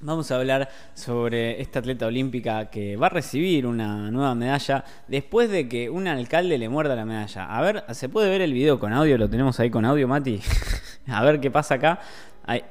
Vamos a hablar sobre esta atleta olímpica que va a recibir una nueva medalla después de que un alcalde le muerda la medalla. A ver, ¿se puede ver el video con audio? Lo tenemos ahí con audio, Mati. a ver qué pasa acá. Ahí,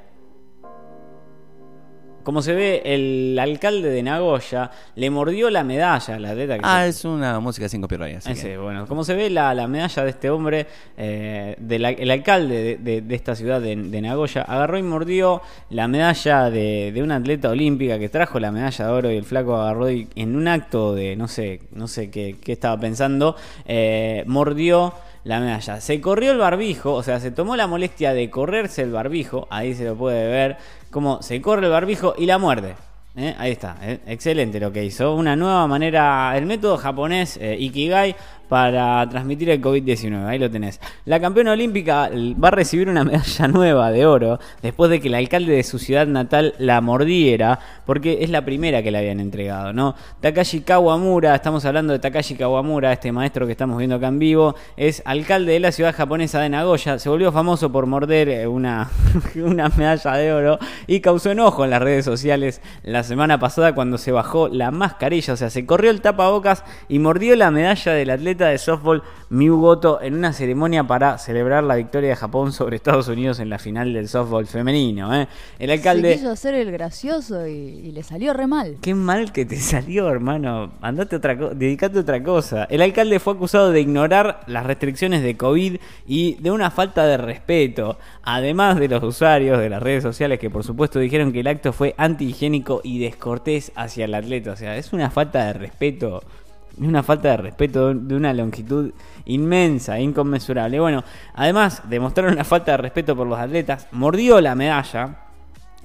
como se ve, el alcalde de Nagoya le mordió la medalla la atleta. Que ah, es una música sin copyright. Así bueno, como se ve, la, medalla de este hombre, eh, el alcalde de, esta ciudad de, Nagoya, agarró y mordió la medalla de, una atleta olímpica que trajo la medalla de oro y el flaco agarró y en un acto de, no sé, no sé qué, estaba pensando, eh, mordió la medalla. Se corrió el barbijo, o sea, se tomó la molestia de correrse el barbijo, ahí se lo puede ver, como se corre el barbijo y la muerde. ¿eh? Ahí está, ¿eh? excelente lo que hizo. Una nueva manera, el método japonés eh, Ikigai para transmitir el COVID-19. Ahí lo tenés. La campeona olímpica va a recibir una medalla nueva de oro después de que el alcalde de su ciudad natal la mordiera, porque es la primera que le habían entregado, ¿no? Takashi Kawamura, estamos hablando de Takashi Kawamura, este maestro que estamos viendo acá en vivo, es alcalde de la ciudad japonesa de Nagoya, se volvió famoso por morder eh, una, una medalla de oro y causó enojo en las redes sociales la semana pasada cuando se bajó la mascarilla, o sea, se corrió el tapabocas y mordió la medalla del atleta de softball Miu Goto en una ceremonia para celebrar la victoria de Japón sobre Estados Unidos en la final del softball femenino. ¿eh? El alcalde. Se quiso hacer el gracioso y, le salió re mal. Qué mal que te salió, hermano. Andate otra dedicate a otra cosa. El alcalde fue acusado de ignorar las restricciones de COVID y de una falta de respeto. Además de los usuarios de las redes sociales que por supuesto dijeron que el acto fue antihigiénico y descortés hacia el atleta. O sea, es una falta de respeto es una falta de respeto de una longitud inmensa, inconmensurable. Bueno, además de mostrar una falta de respeto por los atletas, mordió la medalla.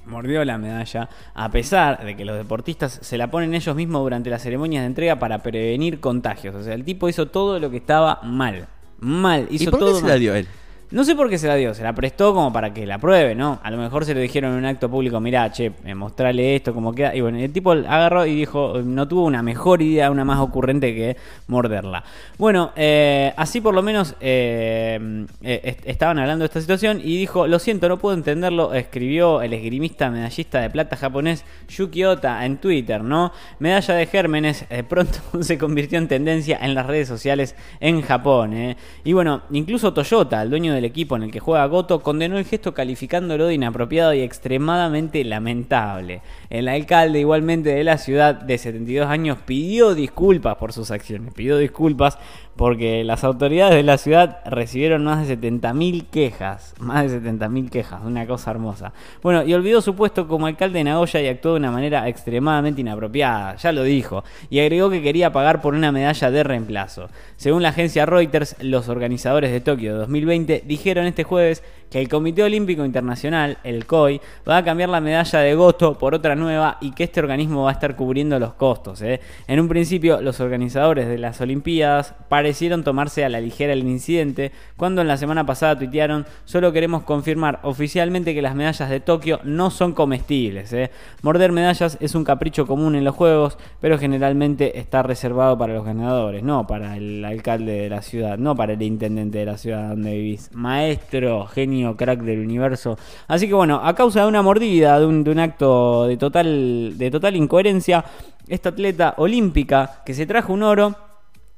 Mordió la medalla, a pesar de que los deportistas se la ponen ellos mismos durante las ceremonias de entrega para prevenir contagios. O sea, el tipo hizo todo lo que estaba mal. Mal, hizo ¿Y por todo. Qué se la dio él? No sé por qué se la dio, se la prestó como para que la pruebe, ¿no? A lo mejor se lo dijeron en un acto público, mirá, che, eh, mostrale esto, como queda. Y bueno, el tipo agarró y dijo, no tuvo una mejor idea, una más ocurrente que morderla. Bueno, eh, así por lo menos eh, estaban hablando de esta situación y dijo, lo siento, no puedo entenderlo, escribió el esgrimista medallista de plata japonés Yuki Ota en Twitter, ¿no? Medalla de gérmenes pronto se convirtió en tendencia en las redes sociales en Japón. Y bueno, incluso Toyota, el dueño del equipo en el que juega Goto condenó el gesto calificándolo de inapropiado y extremadamente lamentable. El alcalde igualmente de la ciudad de 72 años pidió disculpas por sus acciones, pidió disculpas porque las autoridades de la ciudad recibieron más de 70.000 quejas, más de 70.000 quejas, una cosa hermosa. Bueno, y olvidó su puesto como alcalde de Nagoya y actuó de una manera extremadamente inapropiada, ya lo dijo, y agregó que quería pagar por una medalla de reemplazo. Según la agencia Reuters, los organizadores de Tokio 2020 dijeron este jueves que el Comité Olímpico Internacional, el COI, va a cambiar la medalla de Goto por otra nueva y que este organismo va a estar cubriendo los costos. ¿eh? En un principio, los organizadores de las Olimpiadas parecieron tomarse a la ligera el incidente cuando en la semana pasada tuitearon solo queremos confirmar oficialmente que las medallas de Tokio no son comestibles. ¿eh? Morder medallas es un capricho común en los Juegos, pero generalmente está reservado para los ganadores, no para el alcalde de la ciudad, no para el intendente de la ciudad donde vivís. Maestro, genio crack del universo. Así que bueno, a causa de una mordida, de un, acto de total, de total incoherencia, esta atleta olímpica que se trajo un oro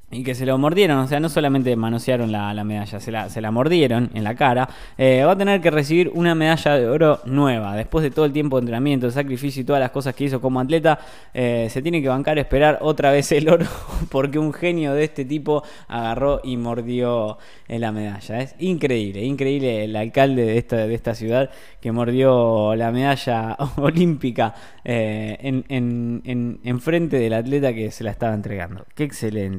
y que se lo mordieron, o sea, no solamente manosearon la, medalla, se la, se la, mordieron en la cara, eh, va a tener que recibir una medalla de oro nueva. Después de todo el tiempo de entrenamiento, de sacrificio y todas las cosas que hizo como atleta, eh, se tiene que bancar esperar otra vez el oro porque un genio de este tipo agarró y mordió eh, la medalla. Es increíble, increíble el alcalde de esta, de esta ciudad que mordió la medalla olímpica en, en, en frente del atleta que se la estaba entregando. Qué excelente.